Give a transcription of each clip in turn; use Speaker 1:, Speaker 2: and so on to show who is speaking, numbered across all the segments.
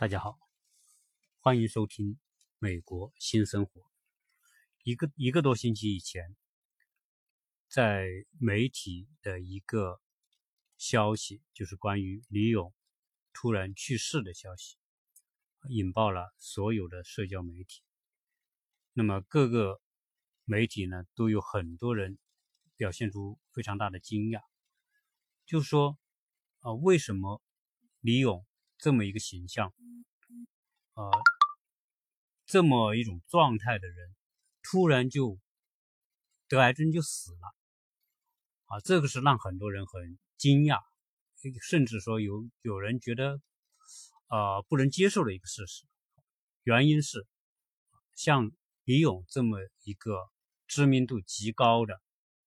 Speaker 1: 大家好，欢迎收听《美国新生活》。一个一个多星期以前，在媒体的一个消息，就是关于李勇突然去世的消息，引爆了所有的社交媒体。那么各个媒体呢，都有很多人表现出非常大的惊讶，就说啊，为什么李勇？这么一个形象，呃，这么一种状态的人，突然就得癌症就死了，啊，这个是让很多人很惊讶，甚至说有有人觉得，呃，不能接受的一个事实。原因是，像李咏这么一个知名度极高的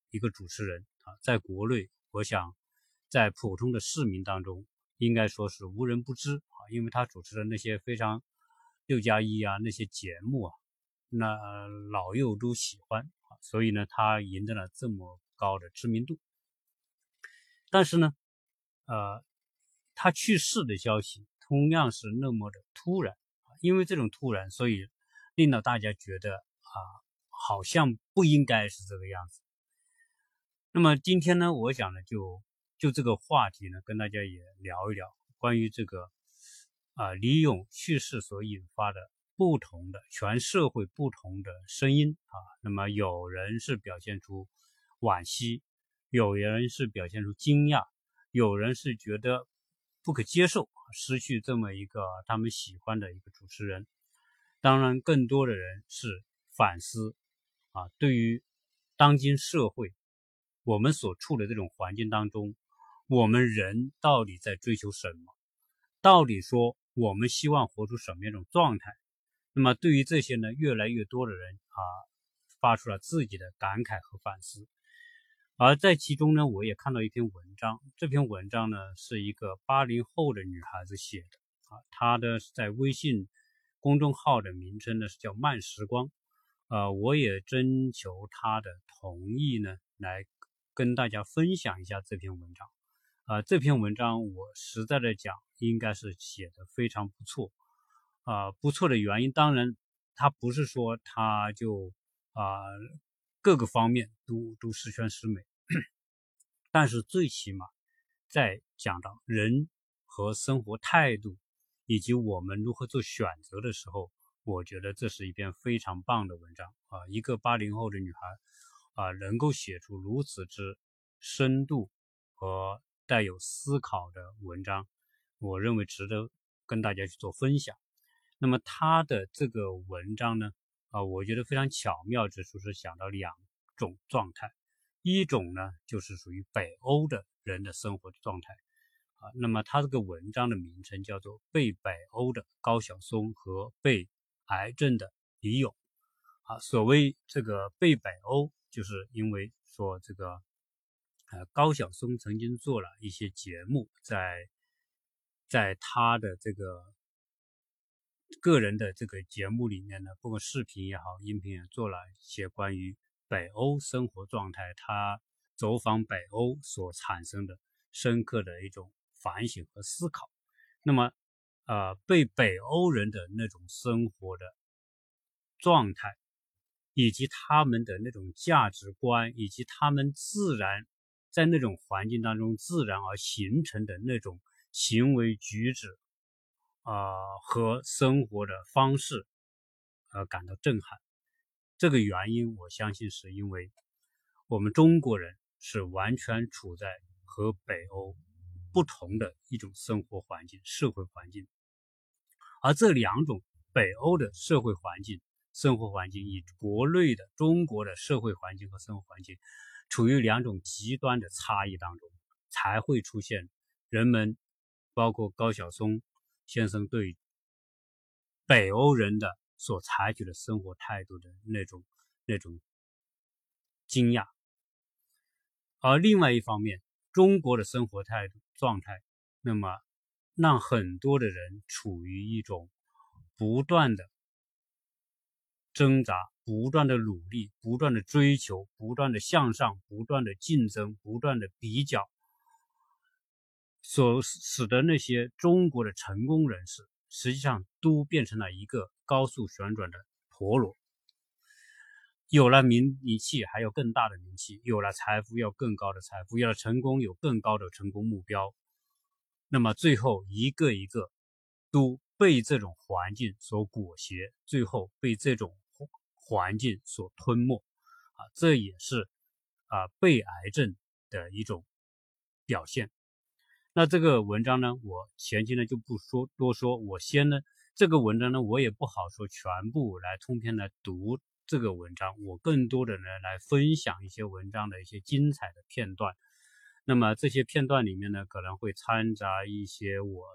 Speaker 1: 一个主持人啊，在国内，我想在普通的市民当中。应该说是无人不知啊，因为他主持的那些非常六加一啊那些节目啊，那老幼都喜欢啊，所以呢，他赢得了这么高的知名度。但是呢，呃，他去世的消息同样是那么的突然啊，因为这种突然，所以令到大家觉得啊，好像不应该是这个样子。那么今天呢，我想呢就。就这个话题呢，跟大家也聊一聊关于这个啊李勇去世所引发的不同的全社会不同的声音啊。那么有人是表现出惋惜，有人是表现出惊讶，有人是觉得不可接受失去这么一个他们喜欢的一个主持人。当然，更多的人是反思啊，对于当今社会我们所处的这种环境当中。我们人到底在追求什么？到底说我们希望活出什么样一种状态？那么对于这些呢，越来越多的人啊，发出了自己的感慨和反思。而在其中呢，我也看到一篇文章，这篇文章呢是一个八零后的女孩子写的啊，她的在微信公众号的名称呢是叫慢时光。呃，我也征求她的同意呢，来跟大家分享一下这篇文章。啊，这篇文章我实在的讲，应该是写的非常不错。啊，不错的原因，当然，他不是说他就啊各个方面都都十全十美，但是最起码在讲到人和生活态度以及我们如何做选择的时候，我觉得这是一篇非常棒的文章啊。一个八零后的女孩啊，能够写出如此之深度和。带有思考的文章，我认为值得跟大家去做分享。那么他的这个文章呢，啊，我觉得非常巧妙之处是想到两种状态，一种呢就是属于北欧的人的生活的状态，啊，那么他这个文章的名称叫做《被北欧的高晓松和被癌症的李勇》，啊，所谓这个被北欧，就是因为说这个。呃，高晓松曾经做了一些节目，在在他的这个个人的这个节目里面呢，不管视频也好，音频也做了一些关于北欧生活状态，他走访北欧所产生的深刻的一种反省和思考。那么，呃，被北欧人的那种生活的状态，以及他们的那种价值观，以及他们自然。在那种环境当中自然而形成的那种行为举止，啊和生活的方式，而感到震撼。这个原因，我相信是因为我们中国人是完全处在和北欧不同的一种生活环境、社会环境，而这两种北欧的社会环境、生活环境与国内的中国的社会环境和生活环境。处于两种极端的差异当中，才会出现人们，包括高晓松先生对北欧人的所采取的生活态度的那种那种惊讶。而另外一方面，中国的生活态度状态，那么让很多的人处于一种不断的挣扎。不断的努力，不断的追求，不断的向上，不断的竞争，不断的比较，所使得那些中国的成功人士实际上都变成了一个高速旋转的陀螺。有了名名气，还有更大的名气；有了财富，要更高的财富；有了成功，有更高的成功目标。那么最后一个一个都被这种环境所裹挟，最后被这种环境所吞没。啊，这也是啊被癌症的一种表现。那这个文章呢，我前期呢就不说多说，我先呢这个文章呢，我也不好说全部来通篇来读。这个文章，我更多的呢来分享一些文章的一些精彩的片段。那么这些片段里面呢，可能会掺杂一些我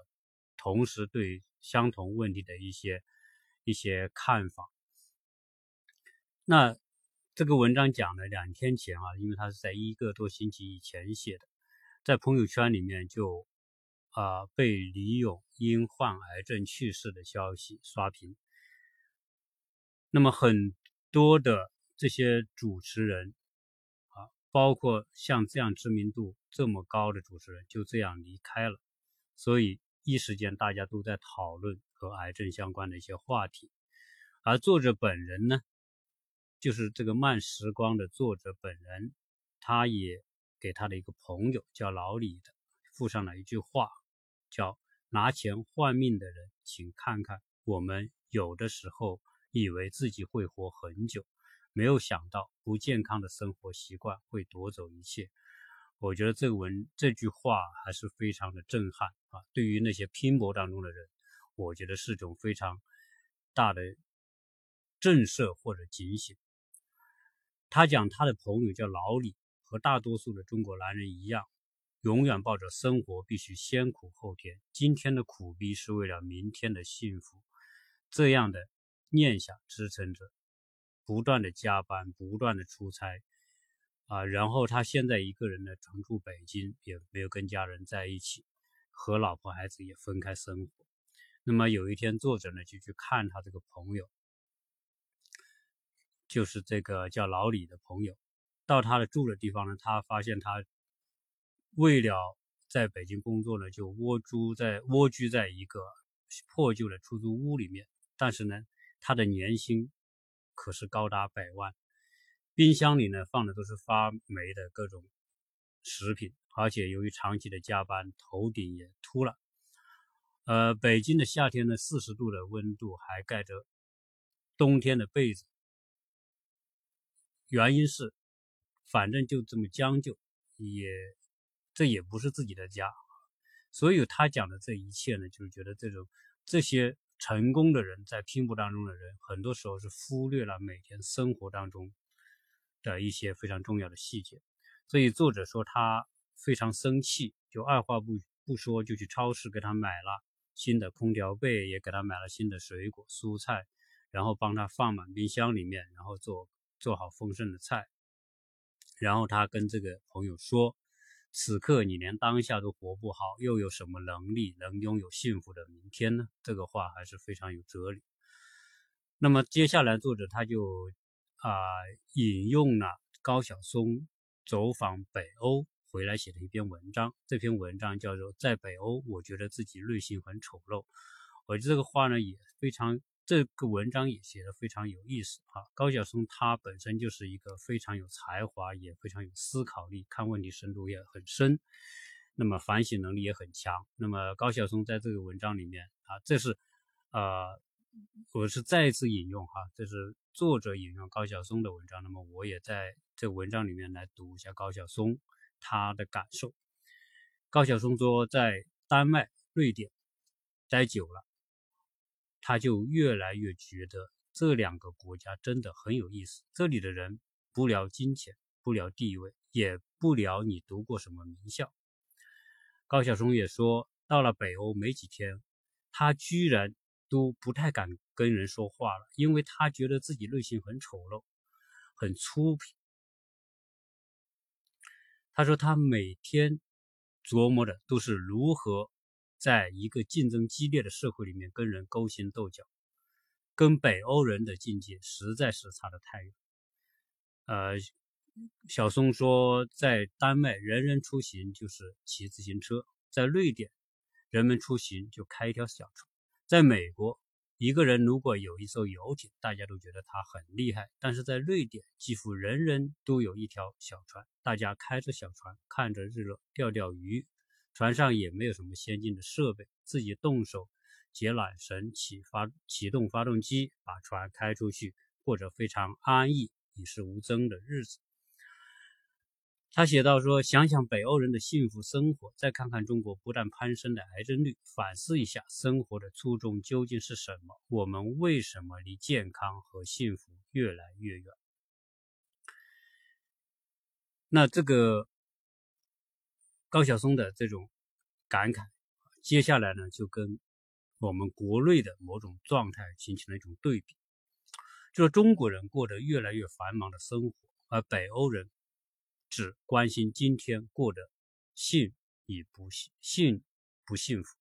Speaker 1: 同时对相同问题的一些一些看法。那这个文章讲了两天前啊，因为他是在一个多星期以前写的，在朋友圈里面就啊被李勇因患癌症去世的消息刷屏。那么很。多的这些主持人啊，包括像这样知名度这么高的主持人，就这样离开了，所以一时间大家都在讨论和癌症相关的一些话题。而作者本人呢，就是这个慢时光的作者本人，他也给他的一个朋友叫老李的附上了一句话，叫“拿钱换命的人，请看看我们有的时候。”以为自己会活很久，没有想到不健康的生活习惯会夺走一切。我觉得这个文这句话还是非常的震撼啊！对于那些拼搏当中的人，我觉得是种非常大的震慑或者警醒。他讲他的朋友叫老李，和大多数的中国男人一样，永远抱着生活必须先苦后甜，今天的苦逼是为了明天的幸福这样的。念想支撑着，不断的加班，不断的出差，啊，然后他现在一个人呢，常住北京，也没有跟家人在一起，和老婆孩子也分开生活。那么有一天，作者呢就去看他这个朋友，就是这个叫老李的朋友，到他的住的地方呢，他发现他为了在北京工作呢，就蜗居在蜗居在一个破旧的出租屋里面，但是呢。他的年薪可是高达百万，冰箱里呢放的都是发霉的各种食品，而且由于长期的加班，头顶也秃了。呃，北京的夏天呢，四十度的温度还盖着冬天的被子，原因是反正就这么将就，也这也不是自己的家，所以他讲的这一切呢，就是觉得这种这些。成功的人在拼搏当中的人，很多时候是忽略了每天生活当中的一些非常重要的细节。所以作者说他非常生气，就二话不不说就去超市给他买了新的空调被，也给他买了新的水果蔬菜，然后帮他放满冰箱里面，然后做做好丰盛的菜。然后他跟这个朋友说。此刻你连当下都活不好，又有什么能力能拥有幸福的明天呢？这个话还是非常有哲理。那么接下来作者他就啊引用了高晓松走访北欧回来写的一篇文章，这篇文章叫做《在北欧，我觉得自己内心很丑陋》。我觉得这个话呢也非常。这个文章也写得非常有意思啊！高晓松他本身就是一个非常有才华，也非常有思考力，看问题深度也很深，那么反省能力也很强。那么高晓松在这个文章里面啊，这是呃，我是再次引用哈，这是作者引用高晓松的文章。那么我也在这文章里面来读一下高晓松他的感受。高晓松说，在丹麦、瑞典待久了。他就越来越觉得这两个国家真的很有意思。这里的人不聊金钱，不聊地位，也不聊你读过什么名校。高晓松也说，到了北欧没几天，他居然都不太敢跟人说话了，因为他觉得自己内心很丑陋，很粗鄙。他说他每天琢磨的都是如何。在一个竞争激烈的社会里面，跟人勾心斗角，跟北欧人的境界实在是差得太远。呃，小松说，在丹麦，人人出行就是骑自行车；在瑞典，人们出行就开一条小船；在美国，一个人如果有一艘游艇，大家都觉得他很厉害；但是在瑞典，几乎人人都有一条小船，大家开着小船，看着日落，钓钓鱼。船上也没有什么先进的设备，自己动手解缆绳、启发启动发动机，把船开出去，过着非常安逸、与世无争的日子。他写道说：“想想北欧人的幸福生活，再看看中国不断攀升的癌症率，反思一下生活的初衷究竟是什么？我们为什么离健康和幸福越来越远？”那这个高晓松的这种感慨，接下来呢，就跟我们国内的某种状态形成了一种对比，就是中国人过得越来越繁忙的生活，而北欧人。只关心今天过得幸与不幸，幸不幸福。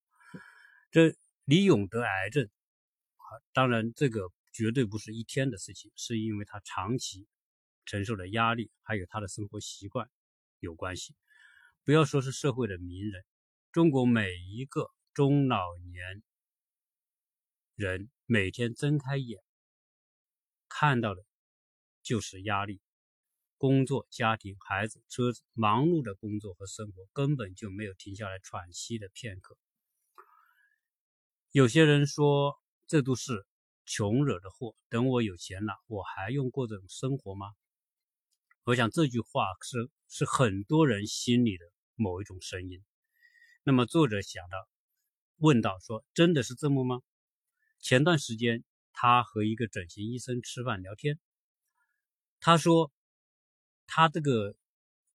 Speaker 1: 这李勇得癌症啊，当然这个绝对不是一天的事情，是因为他长期承受的压力，还有他的生活习惯有关系。不要说是社会的名人，中国每一个中老年人每天睁开眼看到的就是压力。工作、家庭、孩子、车子，忙碌的工作和生活根本就没有停下来喘息的片刻。有些人说这都是穷惹的祸，等我有钱了，我还用过这种生活吗？我想这句话是是很多人心里的某一种声音。那么作者想到，问道说：“真的是这么吗？”前段时间他和一个整形医生吃饭聊天，他说。他这个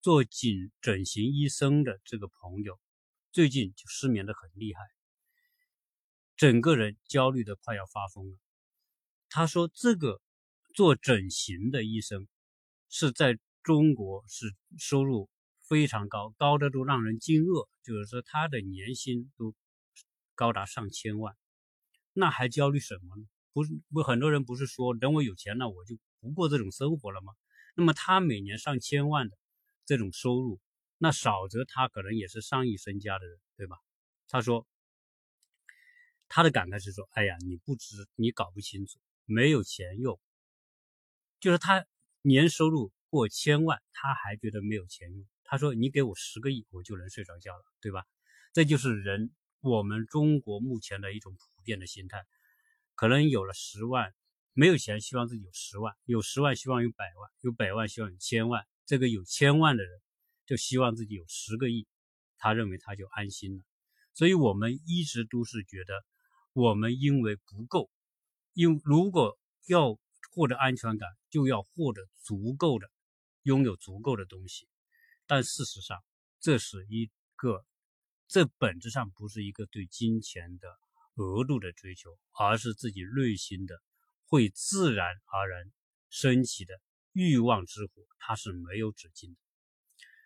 Speaker 1: 做颈整形医生的这个朋友，最近就失眠的很厉害，整个人焦虑的快要发疯了。他说，这个做整形的医生是在中国是收入非常高，高的都让人惊愕，就是说他的年薪都高达上千万，那还焦虑什么呢？不是不很多人不是说等我有钱了，我就不过这种生活了吗？那么他每年上千万的这种收入，那少则他可能也是上亿身家的人，对吧？他说，他的感慨是说：“哎呀，你不知，你搞不清楚，没有钱用，就是他年收入过千万，他还觉得没有钱用。他说，你给我十个亿，我就能睡着觉了，对吧？这就是人我们中国目前的一种普遍的心态，可能有了十万。”没有钱，希望自己有十万；有十万，希望有百万；有百万，希望有千万。这个有千万的人，就希望自己有十个亿，他认为他就安心了。所以，我们一直都是觉得，我们因为不够，因如果要获得安全感，就要获得足够的，拥有足够的东西。但事实上，这是一个，这本质上不是一个对金钱的额度的追求，而是自己内心的。会自然而然升起的欲望之火，它是没有止境的。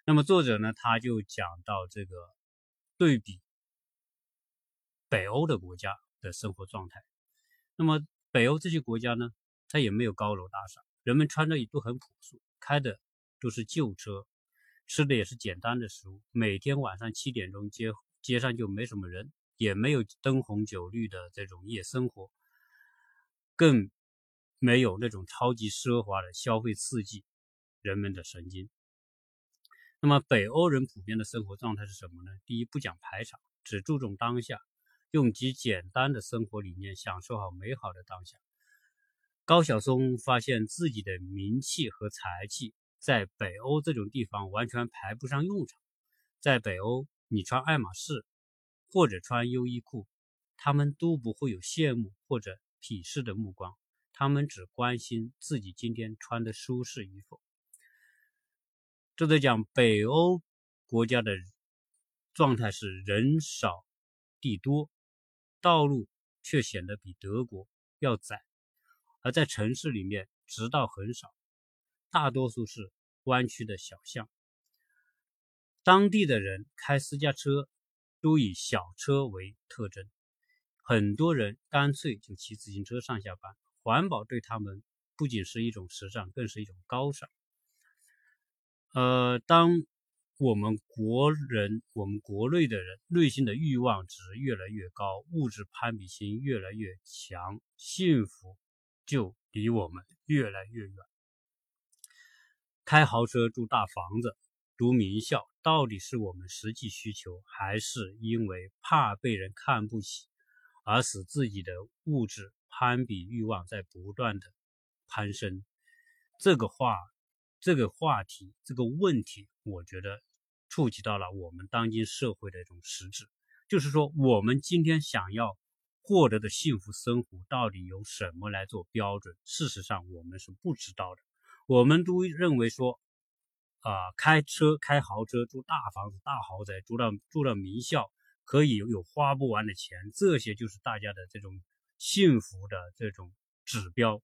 Speaker 1: 那么作者呢，他就讲到这个对比北欧的国家的生活状态。那么北欧这些国家呢，它也没有高楼大厦，人们穿的也都很朴素，开的都是旧车，吃的也是简单的食物。每天晚上七点钟，街街上就没什么人，也没有灯红酒绿的这种夜生活，更。没有那种超级奢华的消费刺激人们的神经。那么北欧人普遍的生活状态是什么呢？第一，不讲排场，只注重当下，用极简单的生活理念享受好美好的当下。高晓松发现自己的名气和才气在北欧这种地方完全排不上用场。在北欧，你穿爱马仕或者穿优衣库，他们都不会有羡慕或者鄙视的目光。他们只关心自己今天穿的舒适与否。这在讲北欧国家的状态是人少地多，道路却显得比德国要窄，而在城市里面直道很少，大多数是弯曲的小巷。当地的人开私家车都以小车为特征，很多人干脆就骑自行车上下班。环保对他们不仅是一种时尚，更是一种高尚。呃，当我们国人，我们国内的人内心的欲望值越来越高，物质攀比心越来越强，幸福就离我们越来越远。开豪车、住大房子、读名校，到底是我们实际需求，还是因为怕被人看不起，而使自己的物质攀比欲望在不断的攀升？这个话。这个话题，这个问题，我觉得触及到了我们当今社会的一种实质，就是说，我们今天想要获得的幸福生活，到底由什么来做标准？事实上，我们是不知道的。我们都认为说，啊，开车、开豪车、住大房子、大豪宅、住到住到名校，可以有有花不完的钱，这些就是大家的这种幸福的这种指标。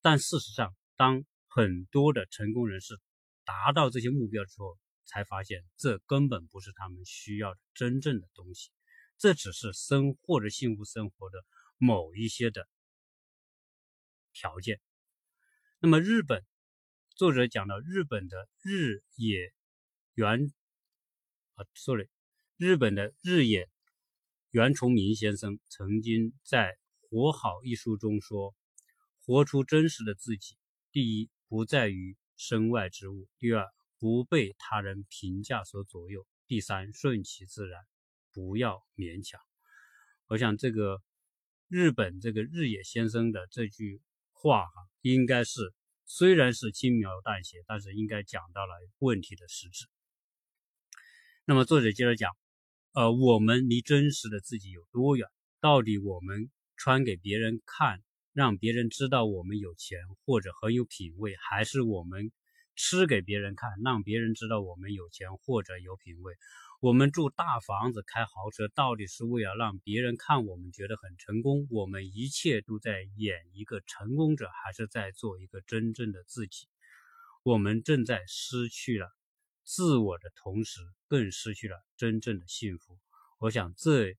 Speaker 1: 但事实上，当很多的成功人士达到这些目标之后，才发现这根本不是他们需要的真正的东西，这只是生或者幸福生活的某一些的条件。那么，日本作者讲到日本的日野原啊，sorry，日本的日野原崇明先生曾经在《活好》一书中说：“活出真实的自己，第一。”不在于身外之物。第二，不被他人评价所左右。第三，顺其自然，不要勉强。我想，这个日本这个日野先生的这句话哈，应该是虽然是轻描淡写，但是应该讲到了问题的实质。那么，作者接着讲，呃，我们离真实的自己有多远？到底我们穿给别人看？让别人知道我们有钱或者很有品位，还是我们吃给别人看，让别人知道我们有钱或者有品位？我们住大房子、开豪车，到底是为了让别人看我们觉得很成功？我们一切都在演一个成功者，还是在做一个真正的自己？我们正在失去了自我的同时，更失去了真正的幸福。我想这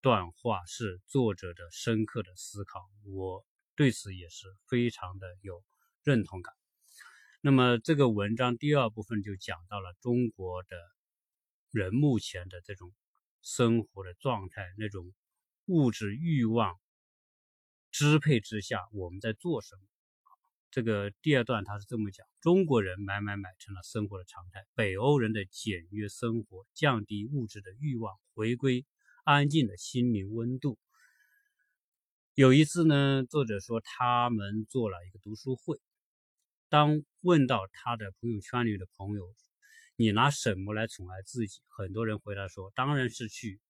Speaker 1: 段话是作者的深刻的思考。我。对此也是非常的有认同感。那么这个文章第二部分就讲到了中国的人目前的这种生活的状态，那种物质欲望支配之下，我们在做什么？这个第二段他是这么讲：中国人买买买成了生活的常态，北欧人的简约生活，降低物质的欲望，回归安静的心灵温度。有一次呢，作者说他们做了一个读书会。当问到他的朋友圈里的朋友，你拿什么来宠爱自己？很多人回答说，当然是去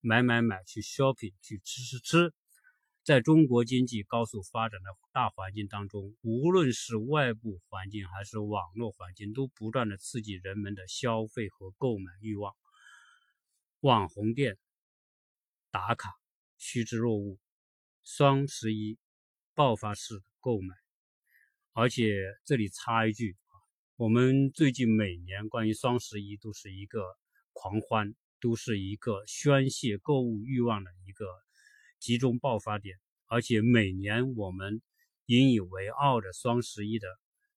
Speaker 1: 买买买，去 shopping，去吃吃吃。在中国经济高速发展的大环境当中，无论是外部环境还是网络环境，都不断的刺激人们的消费和购买欲望。网红店打卡，趋之若鹜。双十一爆发式购买，而且这里插一句，我们最近每年关于双十一都是一个狂欢，都是一个宣泄购物欲望的一个集中爆发点，而且每年我们引以为傲的双十一的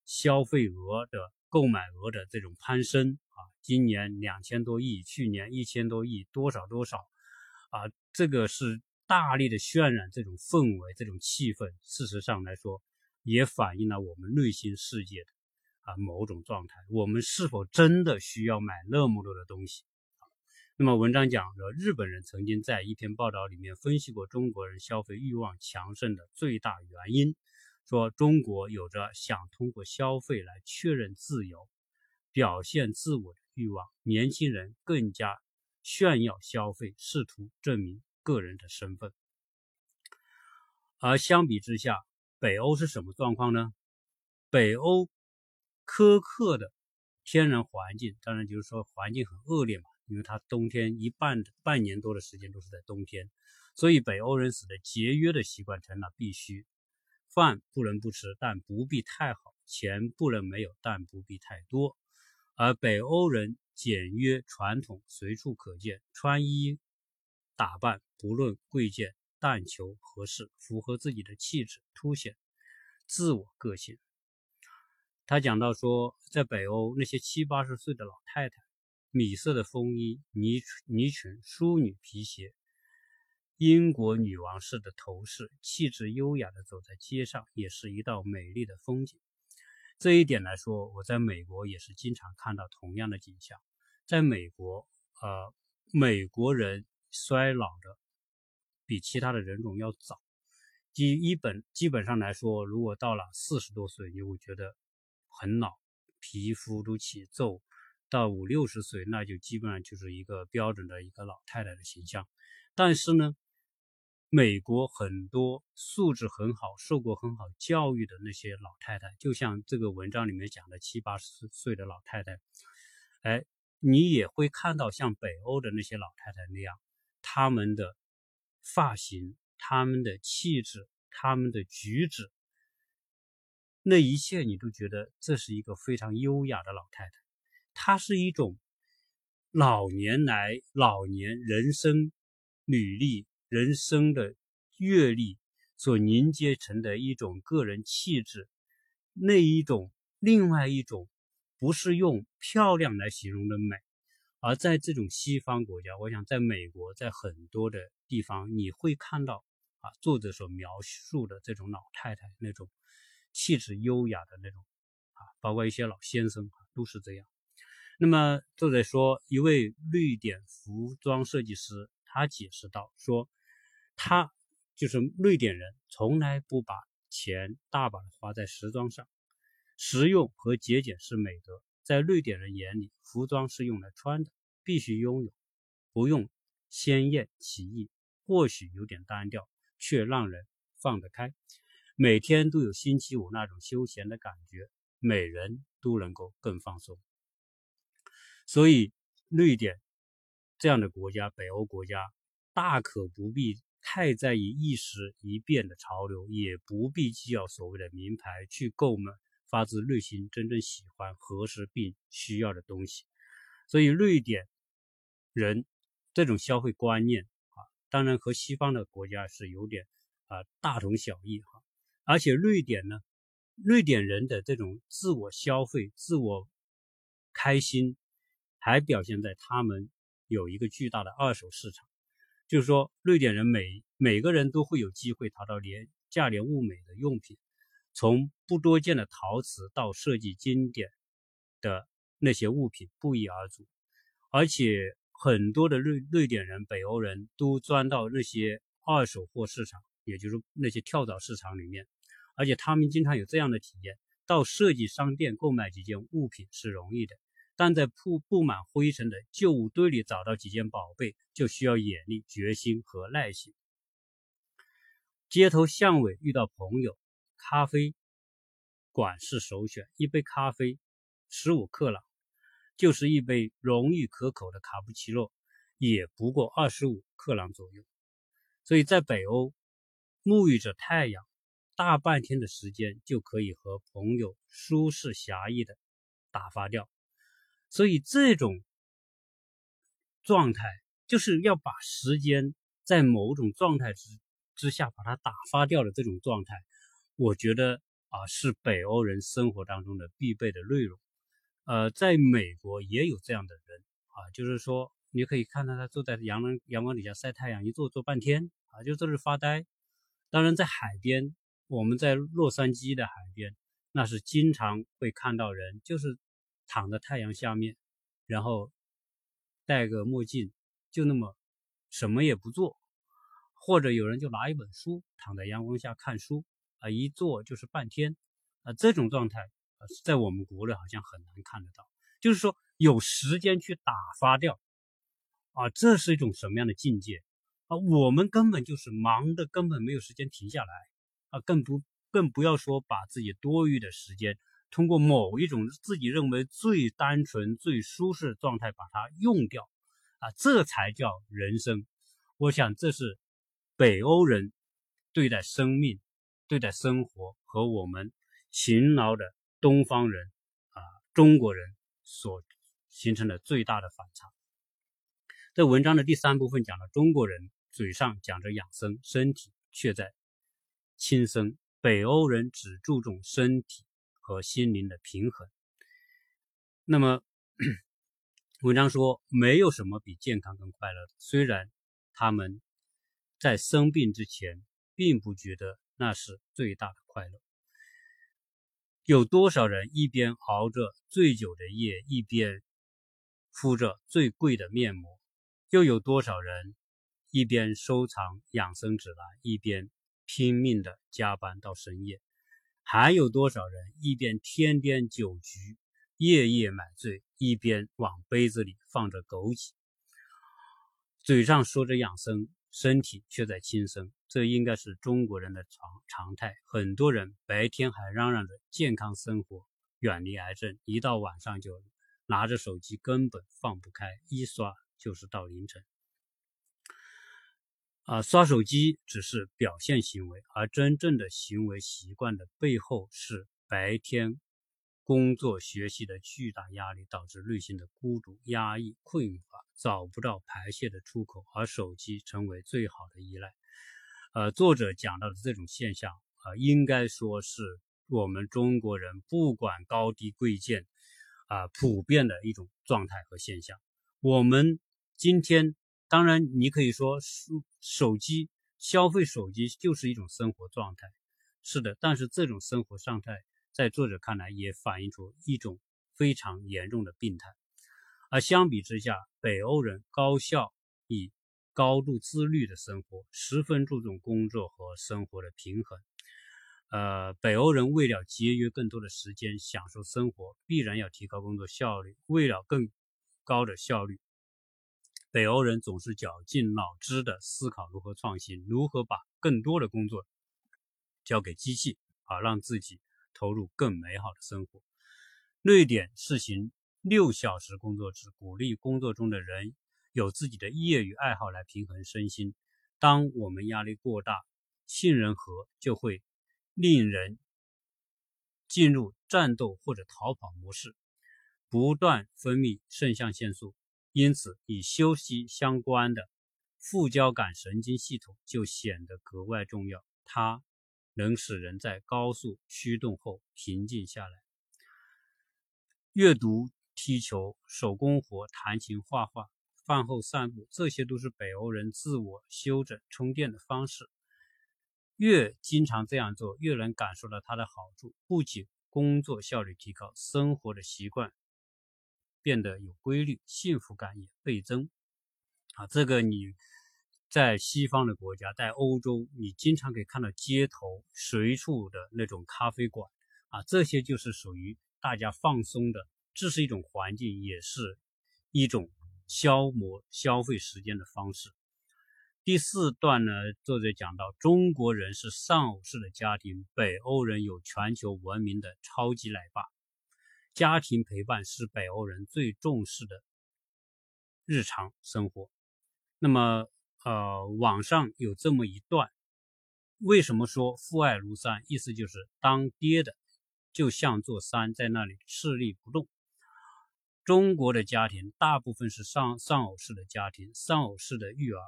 Speaker 1: 消费额的购买额的这种攀升啊，今年两千多亿，去年一千多亿，多少多少啊，这个是。大力的渲染这种氛围、这种气氛，事实上来说，也反映了我们内心世界的啊某种状态。我们是否真的需要买那么多的东西？那么文章讲了，日本人曾经在一篇报道里面分析过中国人消费欲望强盛的最大原因，说中国有着想通过消费来确认自由、表现自我的欲望，年轻人更加炫耀消费，试图证明。个人的身份，而相比之下，北欧是什么状况呢？北欧苛刻的天然环境，当然就是说环境很恶劣嘛，因为它冬天一半半年多的时间都是在冬天，所以北欧人使得节约的习惯成了必须。饭不能不吃，但不必太好；钱不能没有，但不必太多。而北欧人简约传统，随处可见，穿衣。打扮不论贵贱，但求合适，符合自己的气质，凸显自我个性。他讲到说，在北欧那些七八十岁的老太太米色的风衣，呢呢裙，淑女皮鞋，英国女王式的头饰，气质优雅的走在街上，也是一道美丽的风景。这一点来说，我在美国也是经常看到同样的景象。在美国，呃，美国人衰老的比其他的人种要早。基一本基本上来说，如果到了四十多岁，你会觉得很老，皮肤都起皱；到五六十岁，那就基本上就是一个标准的一个老太太的形象。但是呢，美国很多素质很好、受过很好教育的那些老太太，就像这个文章里面讲的七八十岁的老太太，哎，你也会看到像北欧的那些老太太那样，他们的发型。他们的气质，他们的举止，那一切你都觉得这是一个非常优雅的老太太。她是一种老年来老年人生履历、人生的阅历所凝结成的一种个人气质，那一种另外一种不是用漂亮来形容的美。而在这种西方国家，我想在美国，在很多的地方，你会看到。啊，作者所描述的这种老太太那种气质优雅的那种啊，包括一些老先生啊，都是这样。那么作者说，一位绿点服装设计师，他解释到说，他就是瑞典人，从来不把钱大把的花在时装上，实用和节俭是美德。在瑞典人眼里，服装是用来穿的，必须拥有，不用鲜艳奇异，或许有点单调。却让人放得开，每天都有星期五那种休闲的感觉，每人都能够更放松。所以，瑞典这样的国家，北欧国家，大可不必太在意一时一变的潮流，也不必计较所谓的名牌，去购买发自内心真正喜欢、合适并需要的东西。所以，瑞典人这种消费观念啊。当然和西方的国家是有点啊大同小异哈，而且瑞典呢，瑞典人的这种自我消费、自我开心，还表现在他们有一个巨大的二手市场，就是说瑞典人每每个人都会有机会淘到廉价廉物美的用品，从不多见的陶瓷到设计经典的那些物品不一而足，而且。很多的瑞瑞典人、北欧人都钻到那些二手货市场，也就是那些跳蚤市场里面，而且他们经常有这样的体验：到设计商店购买几件物品是容易的，但在铺布满灰尘的旧物堆里找到几件宝贝，就需要眼力、决心和耐心。街头巷尾遇到朋友，咖啡馆是首选，一杯咖啡十五克朗。就是一杯容易可口的卡布奇诺，也不过二十五克朗左右。所以在北欧，沐浴着太阳，大半天的时间就可以和朋友舒适侠义的打发掉。所以这种状态，就是要把时间在某种状态之之下把它打发掉的这种状态，我觉得啊，是北欧人生活当中的必备的内容。呃，在美国也有这样的人啊，就是说，你可以看到他坐在阳光阳光底下晒太阳，一坐坐半天啊，就在这发呆。当然，在海边，我们在洛杉矶的海边，那是经常会看到人，就是躺在太阳下面，然后戴个墨镜，就那么什么也不做，或者有人就拿一本书躺在阳光下看书啊，一坐就是半天啊，这种状态啊。在我们国内好像很难看得到，就是说有时间去打发掉，啊，这是一种什么样的境界啊？我们根本就是忙的，根本没有时间停下来啊，更不更不要说把自己多余的时间通过某一种自己认为最单纯、最舒适的状态把它用掉啊，这才叫人生。我想这是北欧人对待生命、对待生活和我们勤劳的。东方人啊，中国人所形成的最大的反差。在文章的第三部分讲了中国人嘴上讲着养生，身体却在轻生；北欧人只注重身体和心灵的平衡。那么，文章说，没有什么比健康更快乐的。虽然他们在生病之前并不觉得那是最大的快乐。有多少人一边熬着最久的夜，一边敷着最贵的面膜？又有多少人一边收藏养生指南，一边拼命的加班到深夜？还有多少人一边天天酒局，夜夜买醉，一边往杯子里放着枸杞，嘴上说着养生，身体却在轻生？这应该是中国人的常常态。很多人白天还嚷嚷着健康生活、远离癌症，一到晚上就拿着手机，根本放不开，一刷就是到凌晨。啊，刷手机只是表现行为，而真正的行为习惯的背后是白天工作学习的巨大压力，导致内心的孤独、压抑、困乏，找不到排泄的出口，而手机成为最好的依赖。呃，作者讲到的这种现象啊，应该说是我们中国人不管高低贵贱啊，普遍的一种状态和现象。我们今天当然你可以说手手机消费手机就是一种生活状态，是的，但是这种生活状态在作者看来也反映出一种非常严重的病态。而相比之下，北欧人高效以。高度自律的生活，十分注重工作和生活的平衡。呃，北欧人为了节约更多的时间享受生活，必然要提高工作效率。为了更高的效率，北欧人总是绞尽脑汁的思考如何创新，如何把更多的工作交给机器，而让自己投入更美好的生活。瑞典实行六小时工作制，鼓励工作中的人。有自己的业余爱好来平衡身心。当我们压力过大，杏仁核就会令人进入战斗或者逃跑模式，不断分泌肾上腺素。因此，与休息相关的副交感神经系统就显得格外重要。它能使人在高速驱动后平静下来。阅读、踢球、手工活、弹琴、画画。饭后散步，这些都是北欧人自我休整、充电的方式。越经常这样做，越能感受到它的好处。不仅工作效率提高，生活的习惯变得有规律，幸福感也倍增。啊，这个你在西方的国家，在欧洲，你经常可以看到街头随处的那种咖啡馆。啊，这些就是属于大家放松的，这是一种环境，也是一种。消磨消费时间的方式。第四段呢，作者讲到中国人是丧偶式的家庭，北欧人有全球闻名的超级奶爸。家庭陪伴是北欧人最重视的日常生活。那么，呃，网上有这么一段，为什么说父爱如山？意思就是当爹的就像座山，在那里屹立不动。中国的家庭大部分是丧丧偶式的家庭，丧偶式的育儿，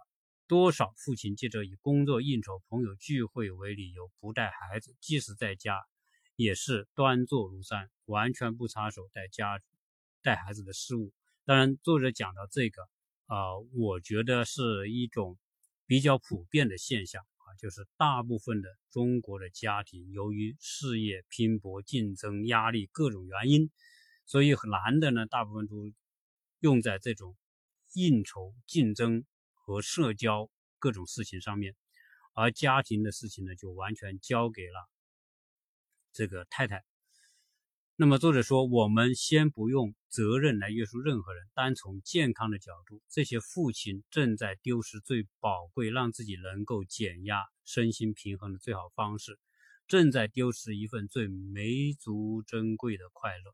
Speaker 1: 多少父亲借着以工作应酬、朋友聚会为理由不带孩子，即使在家也是端坐如山，完全不插手带家带孩子的事务。当然，作者讲到这个，啊，我觉得是一种比较普遍的现象啊，就是大部分的中国的家庭由于事业拼搏、竞争压力各种原因。所以男的呢，大部分都用在这种应酬、竞争和社交各种事情上面，而家庭的事情呢，就完全交给了这个太太。那么作者说，我们先不用责任来约束任何人，单从健康的角度，这些父亲正在丢失最宝贵、让自己能够减压、身心平衡的最好方式，正在丢失一份最弥足珍贵的快乐。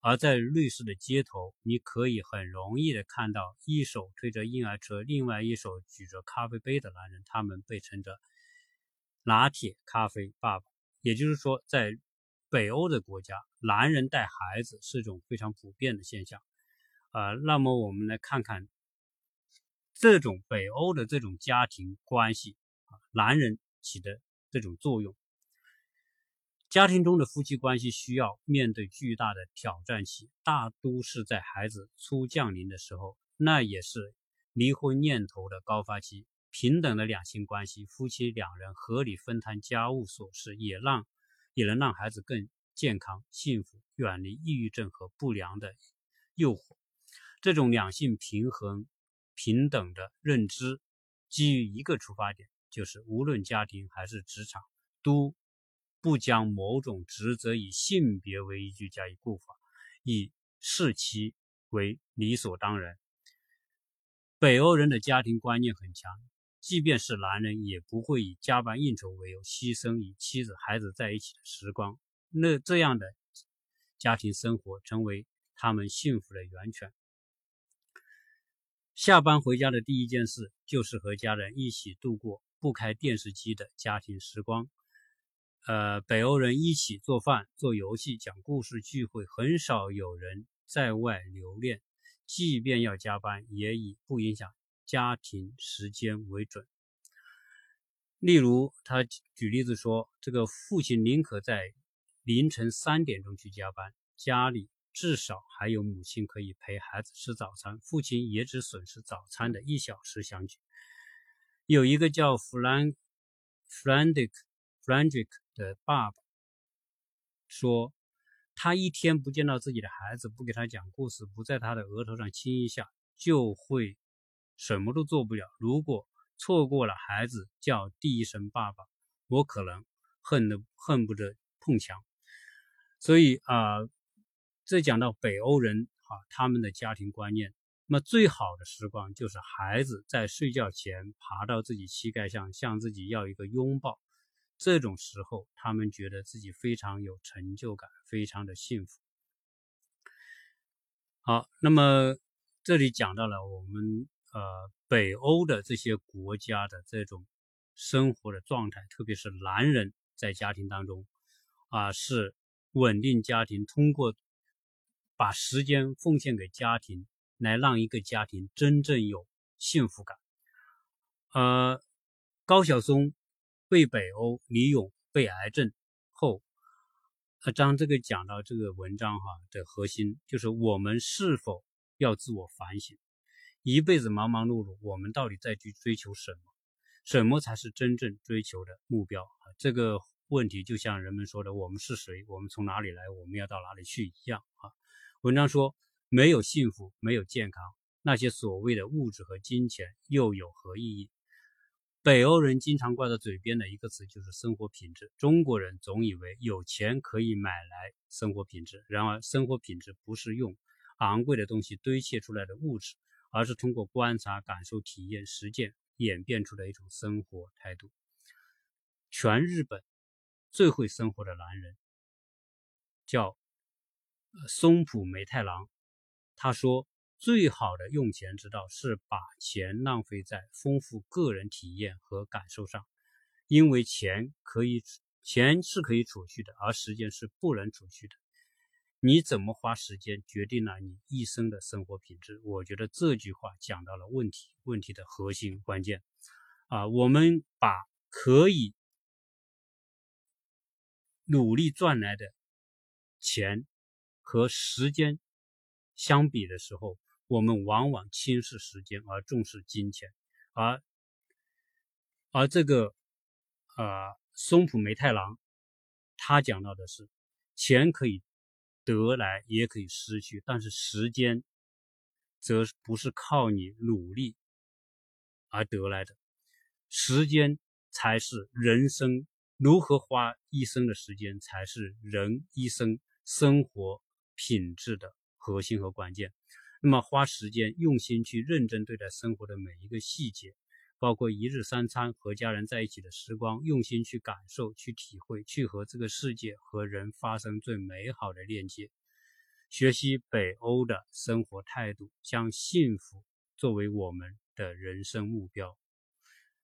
Speaker 1: 而在瑞士的街头，你可以很容易的看到一手推着婴儿车，另外一手举着咖啡杯的男人，他们被称着“拿铁咖啡爸爸”。也就是说，在北欧的国家，男人带孩子是一种非常普遍的现象。啊，那么我们来看看这种北欧的这种家庭关系啊，男人起的这种作用。家庭中的夫妻关系需要面对巨大的挑战期，大都是在孩子初降临的时候，那也是离婚念头的高发期。平等的两性关系，夫妻两人合理分摊家务琐事，也让也能让孩子更健康、幸福，远离抑郁症和不良的诱惑。这种两性平衡、平等的认知，基于一个出发点，就是无论家庭还是职场，都不将某种职责以性别为依据加以固化，以视其为理所当然。北欧人的家庭观念很强。即便是男人，也不会以加班应酬为由牺牲与妻子、孩子在一起的时光。那这样的家庭生活成为他们幸福的源泉。下班回家的第一件事就是和家人一起度过不开电视机的家庭时光。呃，北欧人一起做饭、做游戏、讲故事、聚会，很少有人在外留恋。即便要加班，也以不影响。家庭时间为准。例如，他举例子说，这个父亲宁可在凌晨三点钟去加班，家里至少还有母亲可以陪孩子吃早餐，父亲也只损失早餐的一小时相聚。有一个叫弗兰弗兰迪克弗兰迪克的爸爸说，他一天不见到自己的孩子，不给他讲故事，不在他的额头上亲一下，就会。什么都做不了。如果错过了孩子叫第一声爸爸，我可能恨的恨不得碰墙。所以啊，这讲到北欧人啊，他们的家庭观念，那么最好的时光就是孩子在睡觉前爬到自己膝盖上，向自己要一个拥抱。这种时候，他们觉得自己非常有成就感，非常的幸福。好，那么这里讲到了我们。呃，北欧的这些国家的这种生活的状态，特别是男人在家庭当中，啊，是稳定家庭，通过把时间奉献给家庭，来让一个家庭真正有幸福感。呃，高晓松被北欧，李咏被癌症后，呃，将这个讲到这个文章哈的核心，就是我们是否要自我反省。一辈子忙忙碌碌，我们到底在去追求什么？什么才是真正追求的目标啊？这个问题就像人们说的“我们是谁？我们从哪里来？我们要到哪里去？”一样啊。文章说，没有幸福，没有健康，那些所谓的物质和金钱又有何意义？北欧人经常挂在嘴边的一个词就是生活品质。中国人总以为有钱可以买来生活品质，然而生活品质不是用昂贵的东西堆砌出来的物质。而是通过观察、感受、体验、实践演变出的一种生活态度。全日本最会生活的男人叫松浦梅太郎，他说：“最好的用钱之道是把钱浪费在丰富个人体验和感受上，因为钱可以，钱是可以储蓄的，而时间是不能储蓄的。”你怎么花时间，决定了你一生的生活品质。我觉得这句话讲到了问题，问题的核心关键。啊，我们把可以努力赚来的钱和时间相比的时候，我们往往轻视时间而重视金钱。而而这个，呃，松浦梅太郎他讲到的是，钱可以。得来也可以失去，但是时间则不是靠你努力而得来的，时间才是人生如何花一生的时间，才是人一生生活品质的核心和关键。那么，花时间用心去认真对待生活的每一个细节。包括一日三餐和家人在一起的时光，用心去感受、去体会、去和这个世界和人发生最美好的链接。学习北欧的生活态度，将幸福作为我们的人生目标。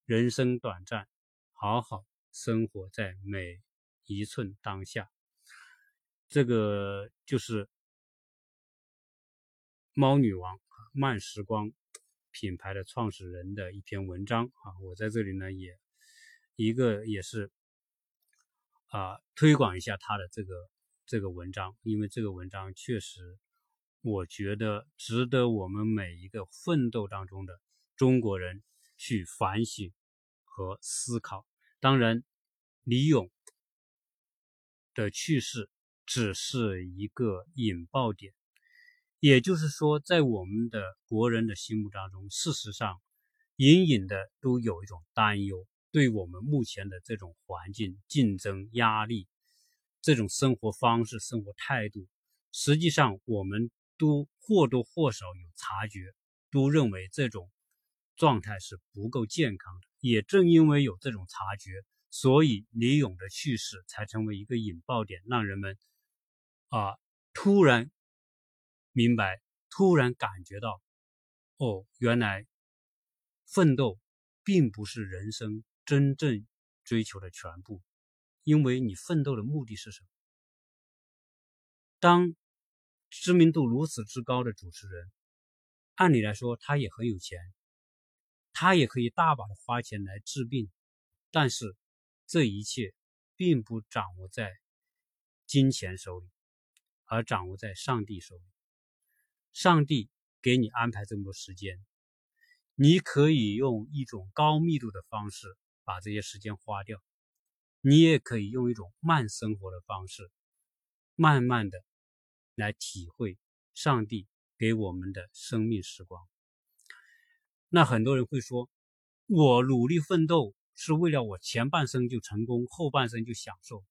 Speaker 1: 人生短暂，好好生活在每一寸当下。这个就是猫女王慢时光。品牌的创始人的一篇文章啊，我在这里呢也一个也是啊推广一下他的这个这个文章，因为这个文章确实，我觉得值得我们每一个奋斗当中的中国人去反省和思考。当然，李勇的去世只是一个引爆点，也就是说，在我们的国人的心目当中，事实上。隐隐的都有一种担忧，对我们目前的这种环境、竞争压力、这种生活方式、生活态度，实际上我们都或多或少有察觉，都认为这种状态是不够健康的。也正因为有这种察觉，所以李勇的去世才成为一个引爆点，让人们啊突然明白，突然感觉到，哦，原来。奋斗并不是人生真正追求的全部，因为你奋斗的目的是什么？当知名度如此之高的主持人，按理来说他也很有钱，他也可以大把的花钱来治病，但是这一切并不掌握在金钱手里，而掌握在上帝手里。上帝给你安排这么多时间。你可以用一种高密度的方式把这些时间花掉，你也可以用一种慢生活的方式，慢慢的来体会上帝给我们的生命时光。那很多人会说，我努力奋斗是为了我前半生就成功，后半生就享受，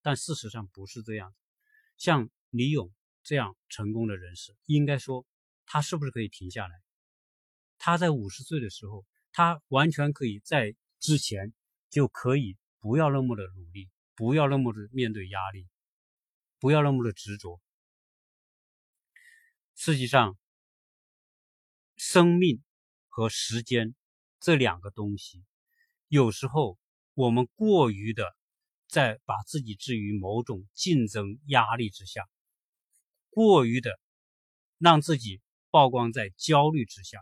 Speaker 1: 但事实上不是这样。像李勇这样成功的人士，应该说他是不是可以停下来？他在五十岁的时候，他完全可以在之前就可以不要那么的努力，不要那么的面对压力，不要那么的执着。实际上，生命和时间这两个东西，有时候我们过于的在把自己置于某种竞争压力之下，过于的让自己曝光在焦虑之下。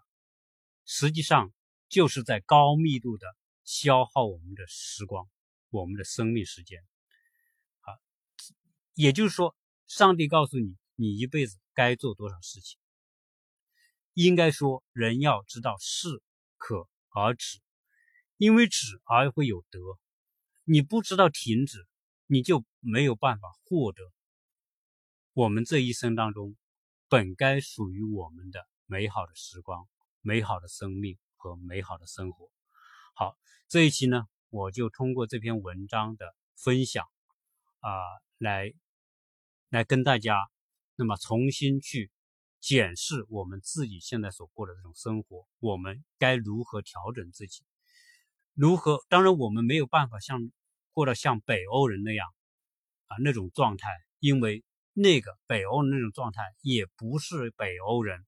Speaker 1: 实际上就是在高密度的消耗我们的时光，我们的生命时间。啊，也就是说，上帝告诉你，你一辈子该做多少事情。应该说，人要知道适可而止，因为止而会有得。你不知道停止，你就没有办法获得我们这一生当中本该属于我们的美好的时光。美好的生命和美好的生活。好，这一期呢，我就通过这篇文章的分享啊，来来跟大家，那么重新去检视我们自己现在所过的这种生活，我们该如何调整自己？如何？当然，我们没有办法像过得像北欧人那样啊那种状态，因为那个北欧那种状态也不是北欧人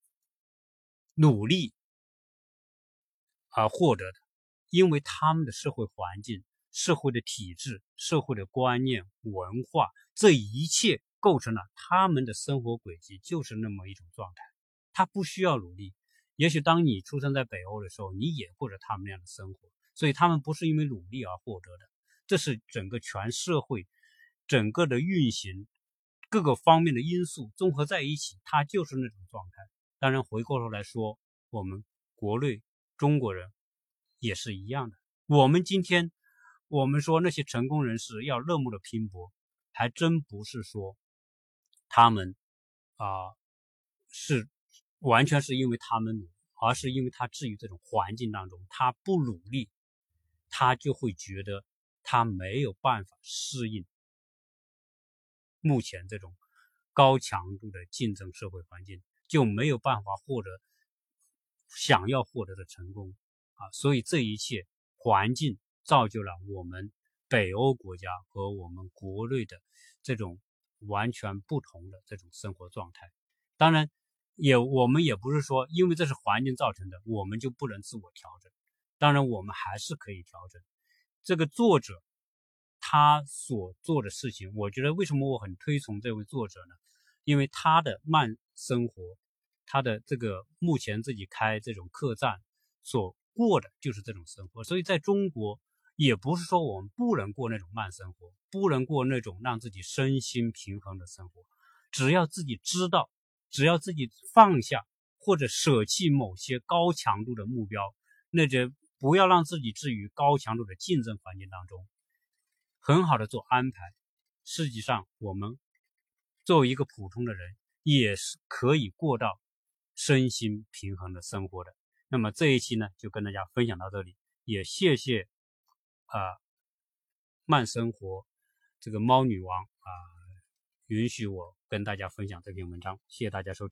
Speaker 1: 努力。而获得的，因为他们的社会环境、社会的体制、社会的观念、文化，这一切构成了他们的生活轨迹，就是那么一种状态。他不需要努力。也许当你出生在北欧的时候，你也过着他们那样的生活。所以他们不是因为努力而获得的，这是整个全社会、整个的运行各个方面的因素综合在一起，它就是那种状态。当然，回过头来说，我们国内。中国人也是一样的。我们今天，我们说那些成功人士要那么的拼搏，还真不是说他们啊是完全是因为他们努，而是因为他置于这种环境当中，他不努力，他就会觉得他没有办法适应目前这种高强度的竞争社会环境，就没有办法获得。想要获得的成功啊，所以这一切环境造就了我们北欧国家和我们国内的这种完全不同的这种生活状态。当然，也我们也不是说因为这是环境造成的，我们就不能自我调整。当然，我们还是可以调整。这个作者他所做的事情，我觉得为什么我很推崇这位作者呢？因为他的慢生活。他的这个目前自己开这种客栈所过的就是这种生活，所以在中国也不是说我们不能过那种慢生活，不能过那种让自己身心平衡的生活。只要自己知道，只要自己放下或者舍弃某些高强度的目标，那就不要让自己置于高强度的竞争环境当中，很好的做安排。实际上，我们作为一个普通的人，也是可以过到身心平衡的生活的。那么这一期呢，就跟大家分享到这里，也谢谢。啊，慢生活，这个猫女王啊，允许我跟大家分享这篇文章，谢谢大家收听。